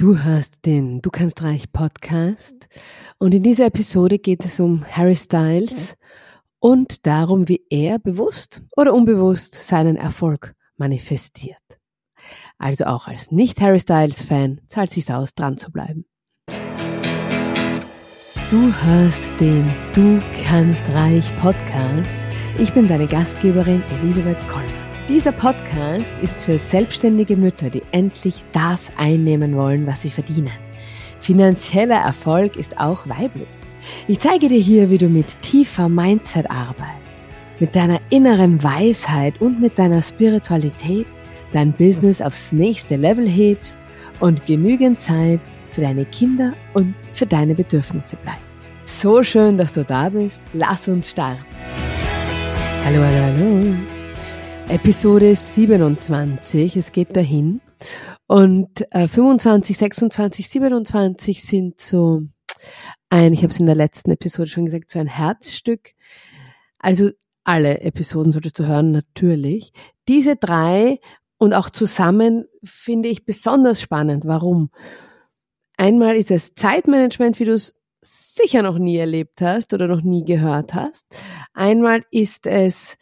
Du hörst den Du kannst reich Podcast und in dieser Episode geht es um Harry Styles und darum, wie er bewusst oder unbewusst seinen Erfolg manifestiert. Also auch als Nicht-Harry Styles-Fan zahlt sich's aus, dran zu bleiben. Du hörst den Du kannst reich Podcast. Ich bin deine Gastgeberin Elisabeth Kollner. Dieser Podcast ist für selbstständige Mütter, die endlich das einnehmen wollen, was sie verdienen. Finanzieller Erfolg ist auch weiblich. Ich zeige dir hier, wie du mit tiefer Mindset-Arbeit, mit deiner inneren Weisheit und mit deiner Spiritualität dein Business aufs nächste Level hebst und genügend Zeit für deine Kinder und für deine Bedürfnisse bleibt. So schön, dass du da bist. Lass uns starten. Hallo, hallo, hallo. Episode 27. Es geht dahin. Und äh, 25, 26, 27 sind so ein, ich habe es in der letzten Episode schon gesagt, so ein Herzstück. Also alle Episoden solltest du hören, natürlich. Diese drei und auch zusammen finde ich besonders spannend. Warum? Einmal ist es Zeitmanagement, wie du es sicher noch nie erlebt hast oder noch nie gehört hast. Einmal ist es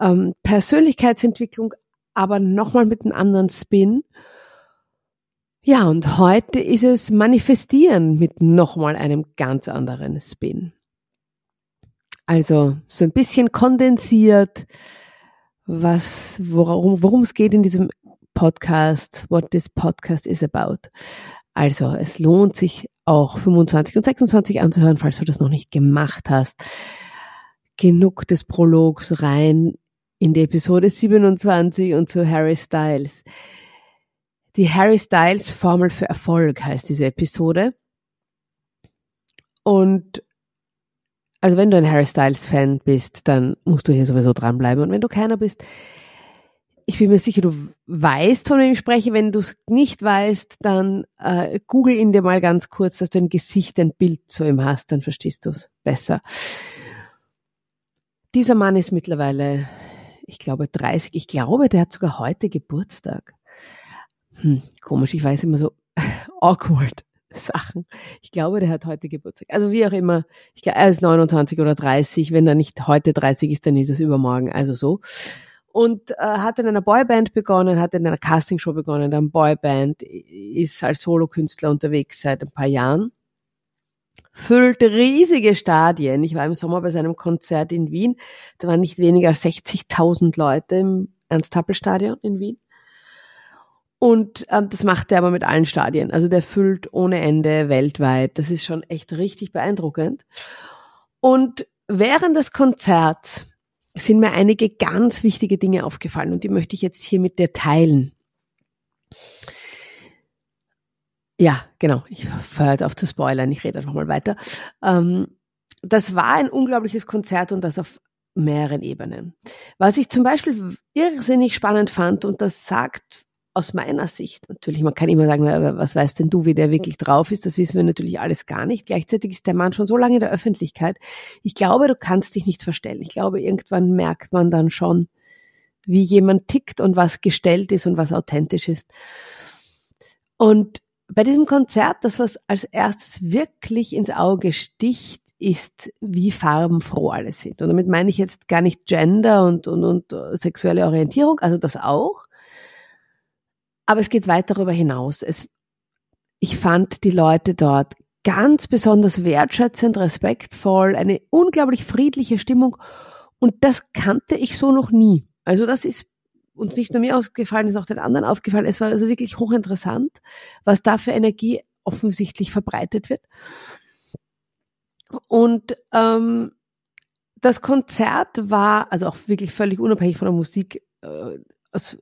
ähm, Persönlichkeitsentwicklung, aber nochmal mit einem anderen Spin. Ja, und heute ist es Manifestieren mit nochmal einem ganz anderen Spin. Also so ein bisschen kondensiert, was, worum, worum es geht in diesem Podcast, what this podcast is about. Also es lohnt sich auch 25 und 26 anzuhören, falls du das noch nicht gemacht hast. Genug des Prologs rein in die Episode 27 und zu Harry Styles. Die Harry Styles Formel für Erfolg heißt diese Episode. Und also wenn du ein Harry Styles Fan bist, dann musst du hier sowieso dranbleiben. Und wenn du keiner bist, ich bin mir sicher, du weißt, von wem ich spreche. Wenn du es nicht weißt, dann äh, google ihn dir mal ganz kurz, dass du ein Gesicht, ein Bild zu ihm hast, dann verstehst du es besser. Dieser Mann ist mittlerweile ich glaube 30, ich glaube, der hat sogar heute Geburtstag. Hm, komisch, ich weiß immer so awkward Sachen. Ich glaube, der hat heute Geburtstag. Also wie auch immer, ich glaube, er ist 29 oder 30. Wenn er nicht heute 30 ist, dann ist es übermorgen. Also so. Und äh, hat in einer Boyband begonnen, hat in einer Castingshow begonnen, dann Boyband, ist als Solokünstler unterwegs seit ein paar Jahren füllt riesige Stadien. Ich war im Sommer bei seinem Konzert in Wien. Da waren nicht weniger als 60.000 Leute im Ernst-Happel-Stadion in Wien. Und ähm, das macht er aber mit allen Stadien. Also der füllt ohne Ende weltweit. Das ist schon echt richtig beeindruckend. Und während des Konzerts sind mir einige ganz wichtige Dinge aufgefallen und die möchte ich jetzt hier mit dir teilen. Ja, genau. Ich höre jetzt auf zu spoilern. Ich rede einfach mal weiter. Ähm, das war ein unglaubliches Konzert und das auf mehreren Ebenen. Was ich zum Beispiel irrsinnig spannend fand und das sagt aus meiner Sicht, natürlich, man kann immer sagen, was weißt denn du, wie der wirklich drauf ist, das wissen wir natürlich alles gar nicht. Gleichzeitig ist der Mann schon so lange in der Öffentlichkeit. Ich glaube, du kannst dich nicht verstellen. Ich glaube, irgendwann merkt man dann schon, wie jemand tickt und was gestellt ist und was authentisch ist. Und bei diesem Konzert, das was als erstes wirklich ins Auge sticht, ist, wie farbenfroh alle sind. Und damit meine ich jetzt gar nicht Gender und, und, und sexuelle Orientierung, also das auch. Aber es geht weit darüber hinaus. Es, ich fand die Leute dort ganz besonders wertschätzend, respektvoll, eine unglaublich friedliche Stimmung. Und das kannte ich so noch nie. Also das ist uns nicht nur mir aufgefallen, ist auch den anderen aufgefallen. Es war also wirklich hochinteressant, was da für Energie offensichtlich verbreitet wird. Und ähm, das Konzert war, also auch wirklich völlig unabhängig von der Musik, äh,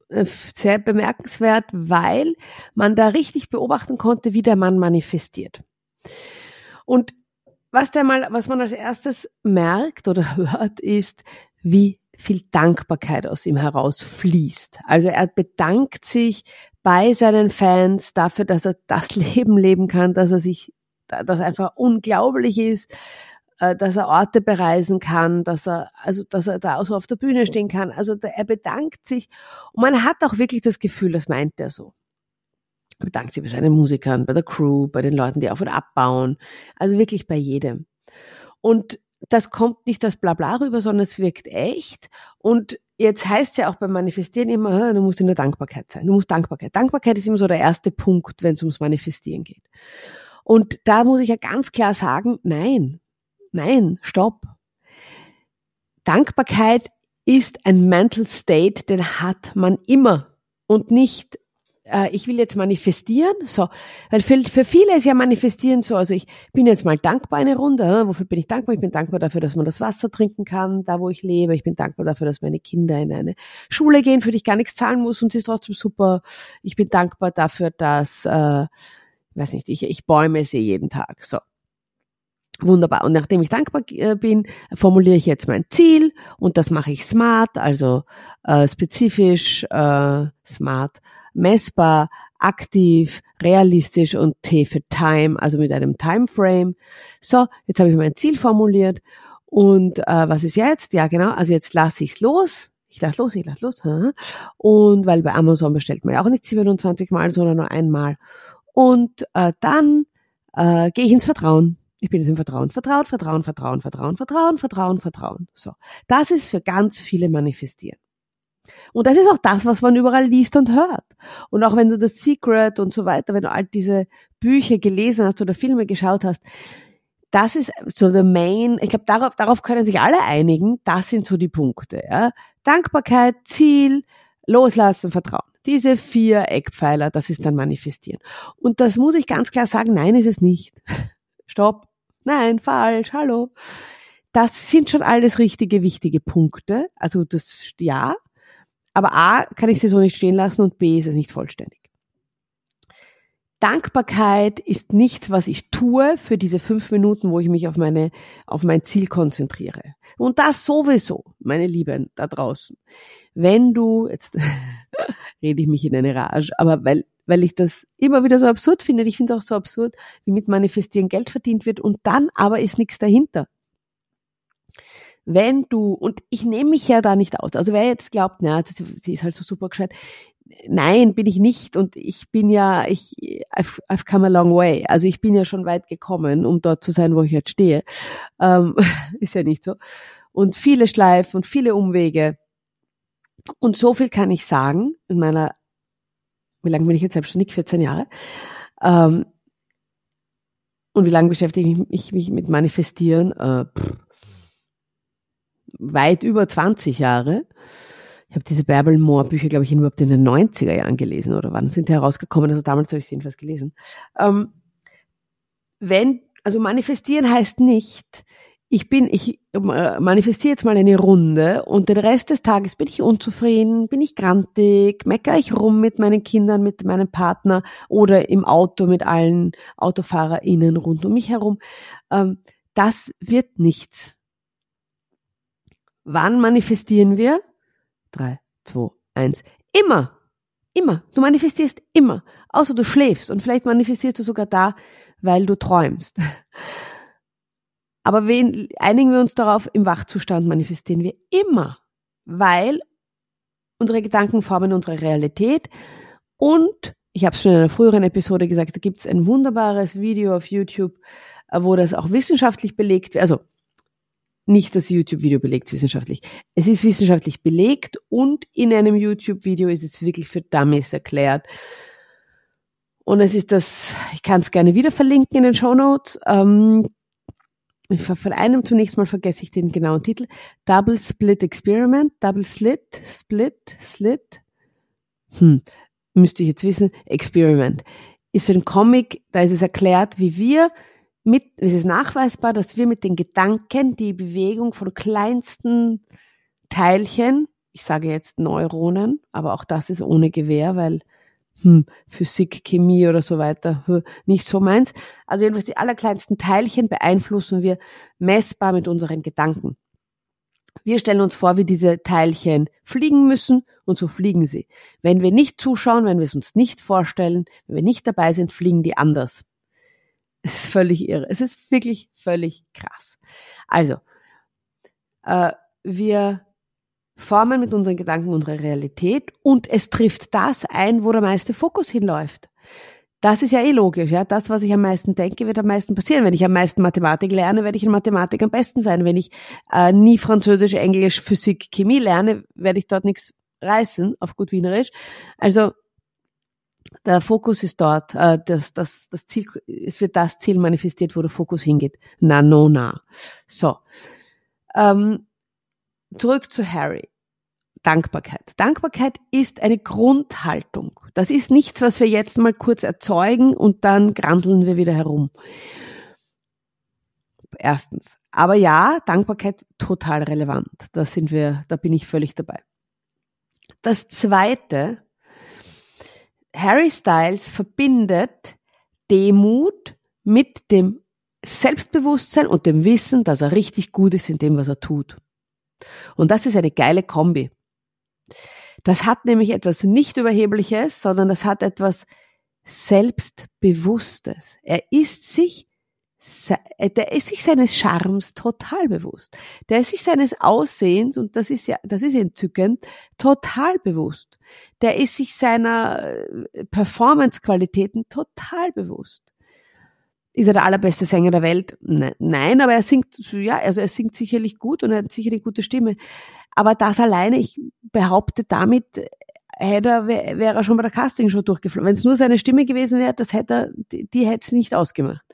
äh, sehr bemerkenswert, weil man da richtig beobachten konnte, wie der Mann manifestiert. Und was der mal, was man als erstes merkt oder hört, ist, wie viel Dankbarkeit aus ihm herausfließt. Also er bedankt sich bei seinen Fans dafür, dass er das Leben leben kann, dass er sich, dass einfach unglaublich ist, äh, dass er Orte bereisen kann, dass er, also, dass er da so auf der Bühne stehen kann. Also er bedankt sich und man hat auch wirklich das Gefühl, das meint er so. bedankt sich bei seinen Musikern, bei der Crew, bei den Leuten, die auf und abbauen. Also wirklich bei jedem. Und das kommt nicht als Blabla rüber, sondern es wirkt echt. Und jetzt heißt es ja auch beim Manifestieren immer, du musst in der Dankbarkeit sein. Du musst Dankbarkeit. Dankbarkeit ist immer so der erste Punkt, wenn es ums Manifestieren geht. Und da muss ich ja ganz klar sagen, nein, nein, stopp. Dankbarkeit ist ein Mental State, den hat man immer und nicht äh, ich will jetzt manifestieren, so, weil für, für viele ist ja manifestieren so, also ich bin jetzt mal dankbar eine Runde, äh, wofür bin ich dankbar? Ich bin dankbar dafür, dass man das Wasser trinken kann, da wo ich lebe, ich bin dankbar dafür, dass meine Kinder in eine Schule gehen, für die ich gar nichts zahlen muss und sie ist trotzdem super, ich bin dankbar dafür, dass, äh, weiß nicht, ich, ich bäume sie jeden Tag, so. Wunderbar. Und nachdem ich dankbar äh, bin, formuliere ich jetzt mein Ziel und das mache ich smart, also äh, spezifisch, äh, smart messbar, aktiv, realistisch und T für Time, also mit einem Timeframe. So, jetzt habe ich mein Ziel formuliert und äh, was ist jetzt? Ja, genau, also jetzt lasse ich es los. Ich lasse los, ich lasse los. Und weil bei Amazon bestellt man ja auch nicht 27 Mal, sondern nur einmal. Und äh, dann äh, gehe ich ins Vertrauen. Ich bin jetzt im Vertrauen. Vertrauen, Vertrauen, Vertrauen, Vertrauen, Vertrauen, Vertrauen, Vertrauen. So. Das ist für ganz viele manifestieren. Und das ist auch das, was man überall liest und hört. Und auch wenn du das Secret und so weiter, wenn du all diese Bücher gelesen hast oder Filme geschaut hast, das ist so the main, ich glaube, darauf, darauf können sich alle einigen, das sind so die Punkte. Ja? Dankbarkeit, Ziel, Loslassen, Vertrauen. Diese vier Eckpfeiler, das ist dann manifestieren. Und das muss ich ganz klar sagen, nein, ist es nicht. Stopp. Nein, falsch, hallo. Das sind schon alles richtige, wichtige Punkte. Also das, ja, aber A, kann ich sie so nicht stehen lassen und B, ist es nicht vollständig. Dankbarkeit ist nichts, was ich tue für diese fünf Minuten, wo ich mich auf meine, auf mein Ziel konzentriere. Und das sowieso, meine Lieben da draußen. Wenn du, jetzt rede ich mich in eine Rage, aber weil, weil ich das immer wieder so absurd finde, ich finde es auch so absurd, wie mit Manifestieren Geld verdient wird und dann aber ist nichts dahinter. Wenn du, und ich nehme mich ja da nicht aus, also wer jetzt glaubt, na, sie ist halt so super gescheit, nein, bin ich nicht. Und ich bin ja, ich, I've, I've come a long way, also ich bin ja schon weit gekommen, um dort zu sein, wo ich jetzt stehe, ähm, ist ja nicht so, und viele Schleifen und viele Umwege und so viel kann ich sagen in meiner, wie lange bin ich jetzt selbstständig? 14 Jahre. Ähm, und wie lange beschäftige ich mich, mich mit Manifestieren? Äh, pff, weit über 20 Jahre. Ich habe diese Bärbel Moore Bücher, glaube ich, überhaupt in den 90er Jahren gelesen oder wann sind die herausgekommen? Also damals habe ich sie jedenfalls gelesen. Ähm, wenn, also manifestieren heißt nicht, ich bin, ich äh, manifestiere jetzt mal eine Runde und den Rest des Tages bin ich unzufrieden, bin ich grantig, meckere ich rum mit meinen Kindern, mit meinem Partner oder im Auto mit allen AutofahrerInnen rund um mich herum. Ähm, das wird nichts. Wann manifestieren wir? Drei, zwei, eins. Immer. Immer. Du manifestierst immer. Außer du schläfst und vielleicht manifestierst du sogar da, weil du träumst. Aber wen, einigen wir uns darauf, im Wachzustand manifestieren wir immer, weil unsere Gedanken formen unsere Realität und ich habe es schon in einer früheren Episode gesagt, da gibt es ein wunderbares Video auf YouTube, äh, wo das auch wissenschaftlich belegt wird. Also nicht das YouTube-Video belegt wissenschaftlich. Es ist wissenschaftlich belegt und in einem YouTube-Video ist es wirklich für Dummies erklärt. Und es ist das, ich kann es gerne wieder verlinken in den Show Notes. Ähm, von einem zunächst mal vergesse ich den genauen Titel. Double Split Experiment, Double Slit, Split, Slit. Hm, müsste ich jetzt wissen. Experiment. Ist für den Comic, da ist es erklärt, wie wir mit, es ist nachweisbar, dass wir mit den Gedanken die Bewegung von kleinsten Teilchen, ich sage jetzt Neuronen, aber auch das ist ohne Gewehr, weil hm, Physik, Chemie oder so weiter hm, nicht so meins. Also jedenfalls die allerkleinsten Teilchen beeinflussen wir messbar mit unseren Gedanken. Wir stellen uns vor, wie diese Teilchen fliegen müssen und so fliegen sie. Wenn wir nicht zuschauen, wenn wir es uns nicht vorstellen, wenn wir nicht dabei sind, fliegen die anders. Es ist völlig irre. Es ist wirklich völlig krass. Also, äh, wir formen mit unseren Gedanken unsere Realität und es trifft das ein, wo der meiste Fokus hinläuft. Das ist ja eh logisch, ja. Das, was ich am meisten denke, wird am meisten passieren. Wenn ich am meisten Mathematik lerne, werde ich in Mathematik am besten sein. Wenn ich äh, nie Französisch, Englisch, Physik, Chemie lerne, werde ich dort nichts reißen, auf gut Wienerisch. Also der Fokus ist dort, äh, das, das, das Ziel, es wird das Ziel manifestiert, wo der Fokus hingeht. Na, no, na. So. Ähm, zurück zu Harry. Dankbarkeit. Dankbarkeit ist eine Grundhaltung. Das ist nichts, was wir jetzt mal kurz erzeugen und dann grandeln wir wieder herum. Erstens. Aber ja, Dankbarkeit total relevant. Da sind wir, da bin ich völlig dabei. Das zweite, Harry Styles verbindet Demut mit dem Selbstbewusstsein und dem Wissen, dass er richtig gut ist in dem, was er tut. Und das ist eine geile Kombi. Das hat nämlich etwas nicht Überhebliches, sondern das hat etwas Selbstbewusstes. Er ist sich, äh, der ist sich seines Charmes total bewusst. Der ist sich seines Aussehens, und das ist ja, das ist entzückend, total bewusst. Der ist sich seiner äh, Performance-Qualitäten total bewusst. Ist er der allerbeste Sänger der Welt? Ne, nein, aber er singt, ja, also er singt sicherlich gut und er hat sicher eine gute Stimme. Aber das alleine, ich behaupte damit, hätte er, wäre er schon bei der Castingshow durchgeflogen. Wenn es nur seine Stimme gewesen wäre, das hätte er, die, die hätte es nicht ausgemacht.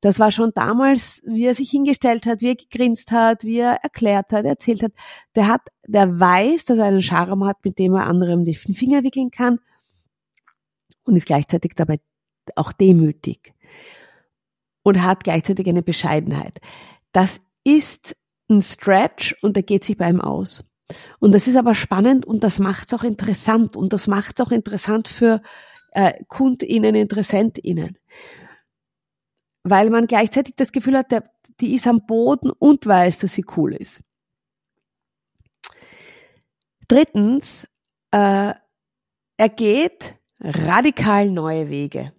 Das war schon damals, wie er sich hingestellt hat, wie er gegrinst hat, wie er erklärt hat, erzählt hat. Der hat, der weiß, dass er einen Charme hat, mit dem er anderen die Finger wickeln kann und ist gleichzeitig dabei auch demütig und hat gleichzeitig eine Bescheidenheit. Das ist ein Stretch und der geht sich bei ihm aus. Und das ist aber spannend und das macht es auch interessant und das macht es auch interessant für äh, KundInnen, InteressentInnen. Weil man gleichzeitig das Gefühl hat, der, die ist am Boden und weiß, dass sie cool ist. Drittens, äh, er geht radikal neue Wege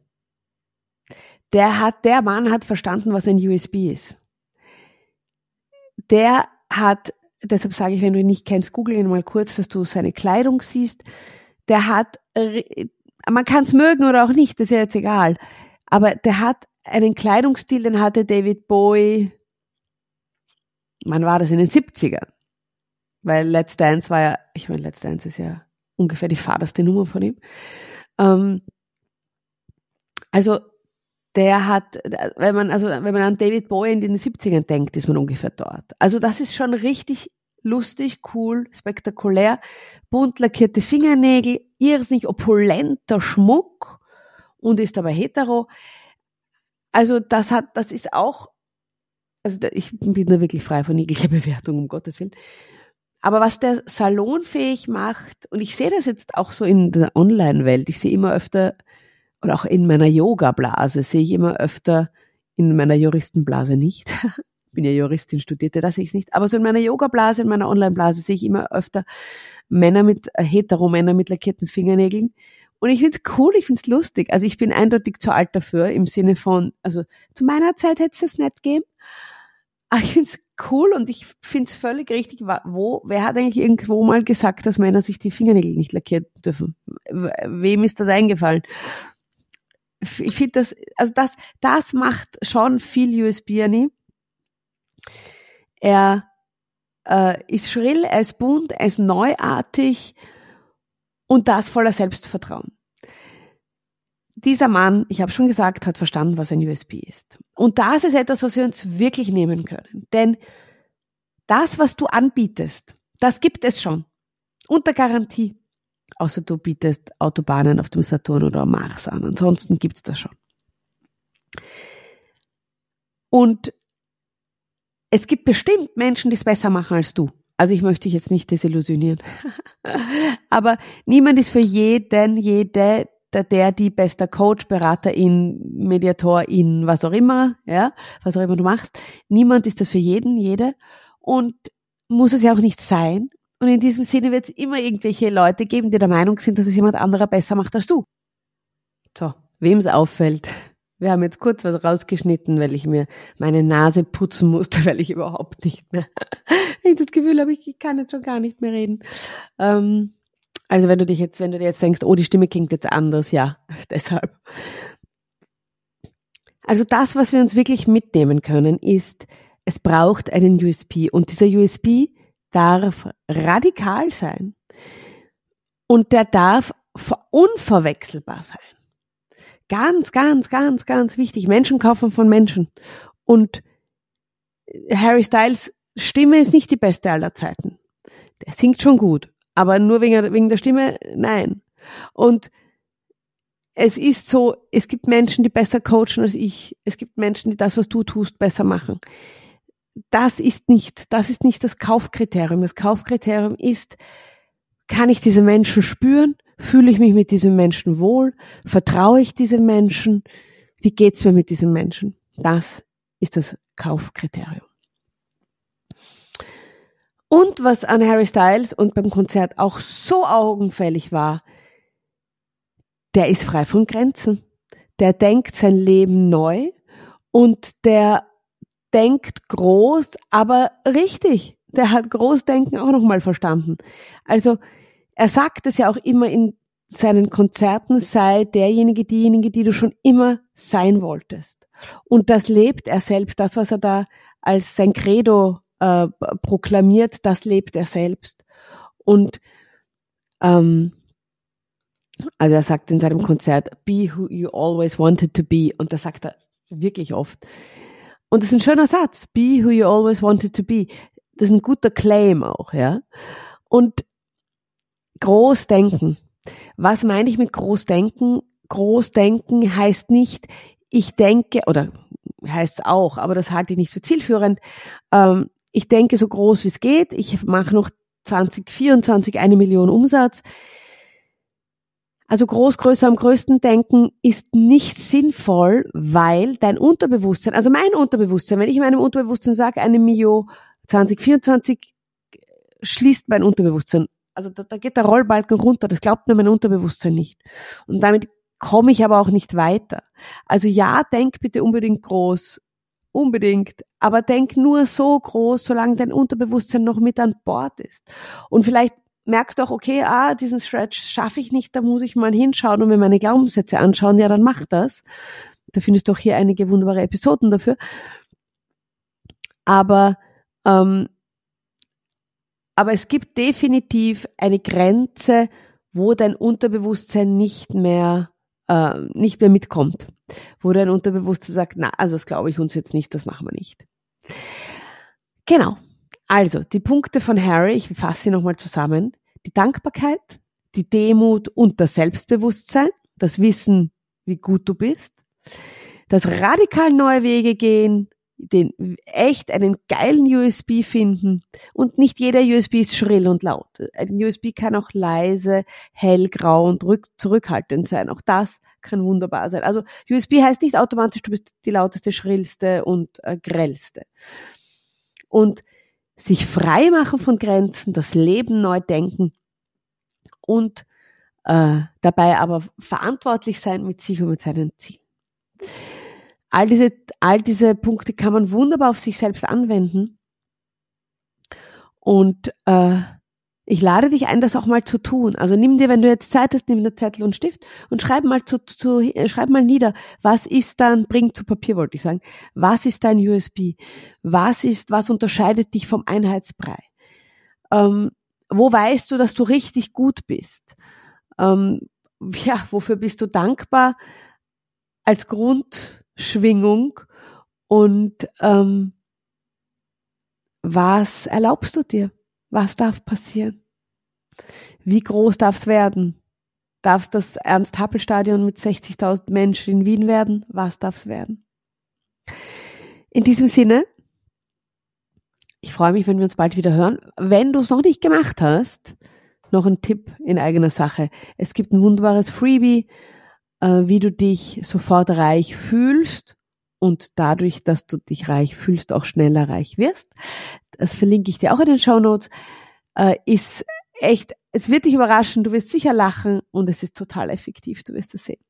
der hat, der Mann hat verstanden, was ein USB ist. Der hat, deshalb sage ich, wenn du ihn nicht kennst, google ihn mal kurz, dass du seine Kleidung siehst. Der hat, man kann es mögen oder auch nicht, das ist ja jetzt egal. Aber der hat einen Kleidungsstil, den hatte David Bowie, wann war das, in den 70ern? Weil Let's Dance war ja, ich meine, Let's Dance ist ja ungefähr die faderste Nummer von ihm. Ähm, also der hat, wenn man, also wenn man an David Bowie in den 70ern denkt, ist man ungefähr dort. Also das ist schon richtig lustig, cool, spektakulär, bunt lackierte Fingernägel, irrsinnig opulenter Schmuck und ist dabei hetero. Also das hat, das ist auch, also ich bin da wirklich frei von jeglicher Bewertung, um Gottes Willen. Aber was der salonfähig macht, und ich sehe das jetzt auch so in der Online-Welt, ich sehe immer öfter und auch in meiner Yoga-Blase sehe ich immer öfter, in meiner Juristenblase nicht, bin ja Juristin, studierte, da sehe ich es nicht, aber so in meiner Yoga-Blase, in meiner Online-Blase sehe ich immer öfter Männer mit, äh, hetero-Männer mit lackierten Fingernägeln. Und ich finde es cool, ich finde es lustig. Also ich bin eindeutig zu alt dafür, im Sinne von, also zu meiner Zeit hätte es das nicht gegeben. Aber ich finde es cool und ich finde es völlig richtig. Wo, wer hat eigentlich irgendwo mal gesagt, dass Männer sich die Fingernägel nicht lackieren dürfen? Wem ist das eingefallen? Ich finde das, also das, das macht schon viel USB Annie. Er äh, ist schrill, er ist bunt, er ist neuartig und das voller Selbstvertrauen. Dieser Mann, ich habe schon gesagt, hat verstanden, was ein USB ist. Und das ist etwas, was wir uns wirklich nehmen können. Denn das, was du anbietest, das gibt es schon. Unter Garantie. Außer du bietest Autobahnen auf dem Saturn oder Mars an. Ansonsten gibt es das schon. Und es gibt bestimmt Menschen, die es besser machen als du. Also ich möchte dich jetzt nicht desillusionieren. Aber niemand ist für jeden, jede, der, der die bester Coach, Beraterin, Mediatorin, was auch immer, ja, was auch immer du machst. Niemand ist das für jeden, jede. Und muss es ja auch nicht sein. Und in diesem Sinne wird es immer irgendwelche Leute geben, die der Meinung sind, dass es jemand anderer besser macht als du. So, wem es auffällt. Wir haben jetzt kurz was rausgeschnitten, weil ich mir meine Nase putzen musste, weil ich überhaupt nicht mehr, ich das Gefühl habe, ich kann jetzt schon gar nicht mehr reden. Ähm, also wenn du dich jetzt, wenn du dir jetzt denkst, oh, die Stimme klingt jetzt anders, ja, deshalb. Also das, was wir uns wirklich mitnehmen können, ist, es braucht einen USP und dieser USP darf radikal sein und der darf unverwechselbar sein. Ganz, ganz, ganz, ganz wichtig. Menschen kaufen von Menschen. Und Harry Styles Stimme ist nicht die beste aller Zeiten. Der singt schon gut, aber nur wegen, wegen der Stimme, nein. Und es ist so, es gibt Menschen, die besser coachen als ich. Es gibt Menschen, die das, was du tust, besser machen. Das ist nicht, das ist nicht das Kaufkriterium. Das Kaufkriterium ist, kann ich diese Menschen spüren? Fühle ich mich mit diesem Menschen wohl? Vertraue ich diesem Menschen? Wie geht's mir mit diesem Menschen? Das ist das Kaufkriterium. Und was an Harry Styles und beim Konzert auch so augenfällig war, der ist frei von Grenzen. Der denkt sein Leben neu und der denkt groß, aber richtig. Der hat Großdenken auch nochmal verstanden. Also er sagt es ja auch immer in seinen Konzerten, sei derjenige, diejenige, die du schon immer sein wolltest. Und das lebt er selbst, das, was er da als sein Credo äh, proklamiert, das lebt er selbst. Und ähm, also er sagt in seinem Konzert, be who you always wanted to be. Und das sagt er wirklich oft. Und das ist ein schöner Satz, be who you always wanted to be. Das ist ein guter Claim auch, ja. Und Großdenken. Was meine ich mit Großdenken? Großdenken heißt nicht, ich denke, oder heißt es auch, aber das halte ich nicht für zielführend. Ähm, ich denke so groß wie es geht. Ich mache noch 2024 eine Million Umsatz. Also groß, größer, am größten denken ist nicht sinnvoll, weil dein Unterbewusstsein, also mein Unterbewusstsein, wenn ich meinem Unterbewusstsein sage, eine Million 2024 schließt mein Unterbewusstsein. Also da, da geht der Rollbalken runter, das glaubt mir mein Unterbewusstsein nicht. Und damit komme ich aber auch nicht weiter. Also ja, denk bitte unbedingt groß, unbedingt, aber denk nur so groß, solange dein Unterbewusstsein noch mit an Bord ist. Und vielleicht merkst du auch, okay, ah, diesen Stretch schaffe ich nicht, da muss ich mal hinschauen und mir meine Glaubenssätze anschauen, ja, dann mach das. Da findest du auch hier einige wunderbare Episoden dafür. Aber ähm, aber es gibt definitiv eine Grenze, wo dein Unterbewusstsein nicht mehr, äh, nicht mehr mitkommt. Wo dein Unterbewusstsein sagt, na, also das glaube ich uns jetzt nicht, das machen wir nicht. Genau. Also, die Punkte von Harry, ich fasse sie nochmal zusammen. Die Dankbarkeit, die Demut und das Selbstbewusstsein, das Wissen, wie gut du bist, das radikal neue Wege gehen, den echt einen geilen USB finden. Und nicht jeder USB ist schrill und laut. Ein USB kann auch leise, hellgrau und zurückhaltend sein. Auch das kann wunderbar sein. Also USB heißt nicht automatisch, du bist die lauteste, schrillste und äh, grellste. Und sich frei machen von Grenzen, das Leben neu denken und äh, dabei aber verantwortlich sein mit sich und mit seinen Zielen. All diese, all diese Punkte kann man wunderbar auf sich selbst anwenden. Und äh, ich lade dich ein, das auch mal zu tun. Also nimm dir, wenn du jetzt Zeit hast, nimm dir Zettel und Stift und schreib mal zu, zu schreib mal nieder, was ist dann, bring zu Papier, wollte ich sagen, was ist dein USB? Was ist, was unterscheidet dich vom Einheitsbrei? Ähm, wo weißt du, dass du richtig gut bist? Ähm, ja, wofür bist du dankbar als Grund Schwingung und ähm, was erlaubst du dir? Was darf passieren? Wie groß darf es werden? Darf es das Ernst-Happel-Stadion mit 60.000 Menschen in Wien werden? Was darf es werden? In diesem Sinne, ich freue mich, wenn wir uns bald wieder hören. Wenn du es noch nicht gemacht hast, noch ein Tipp in eigener Sache. Es gibt ein wunderbares Freebie äh, wie du dich sofort reich fühlst und dadurch, dass du dich reich fühlst, auch schneller reich wirst. Das verlinke ich dir auch in den Show Notes. Äh, ist echt, es wird dich überraschen, du wirst sicher lachen und es ist total effektiv, du wirst es sehen.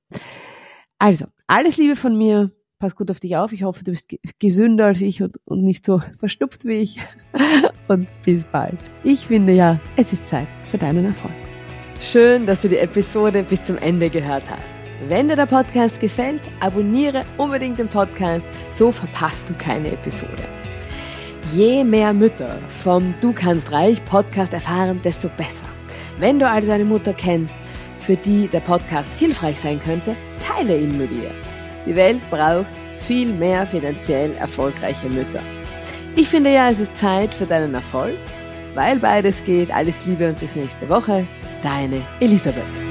Also, alles Liebe von mir. Pass gut auf dich auf. Ich hoffe, du bist gesünder als ich und, und nicht so verstupft wie ich. Und bis bald. Ich finde ja, es ist Zeit für deinen Erfolg. Schön, dass du die Episode bis zum Ende gehört hast. Wenn dir der Podcast gefällt, abonniere unbedingt den Podcast, so verpasst du keine Episode. Je mehr Mütter vom Du kannst reich Podcast erfahren, desto besser. Wenn du also eine Mutter kennst, für die der Podcast hilfreich sein könnte, teile ihn mit ihr. Die Welt braucht viel mehr finanziell erfolgreiche Mütter. Ich finde ja, es ist Zeit für deinen Erfolg, weil beides geht. Alles Liebe und bis nächste Woche. Deine Elisabeth.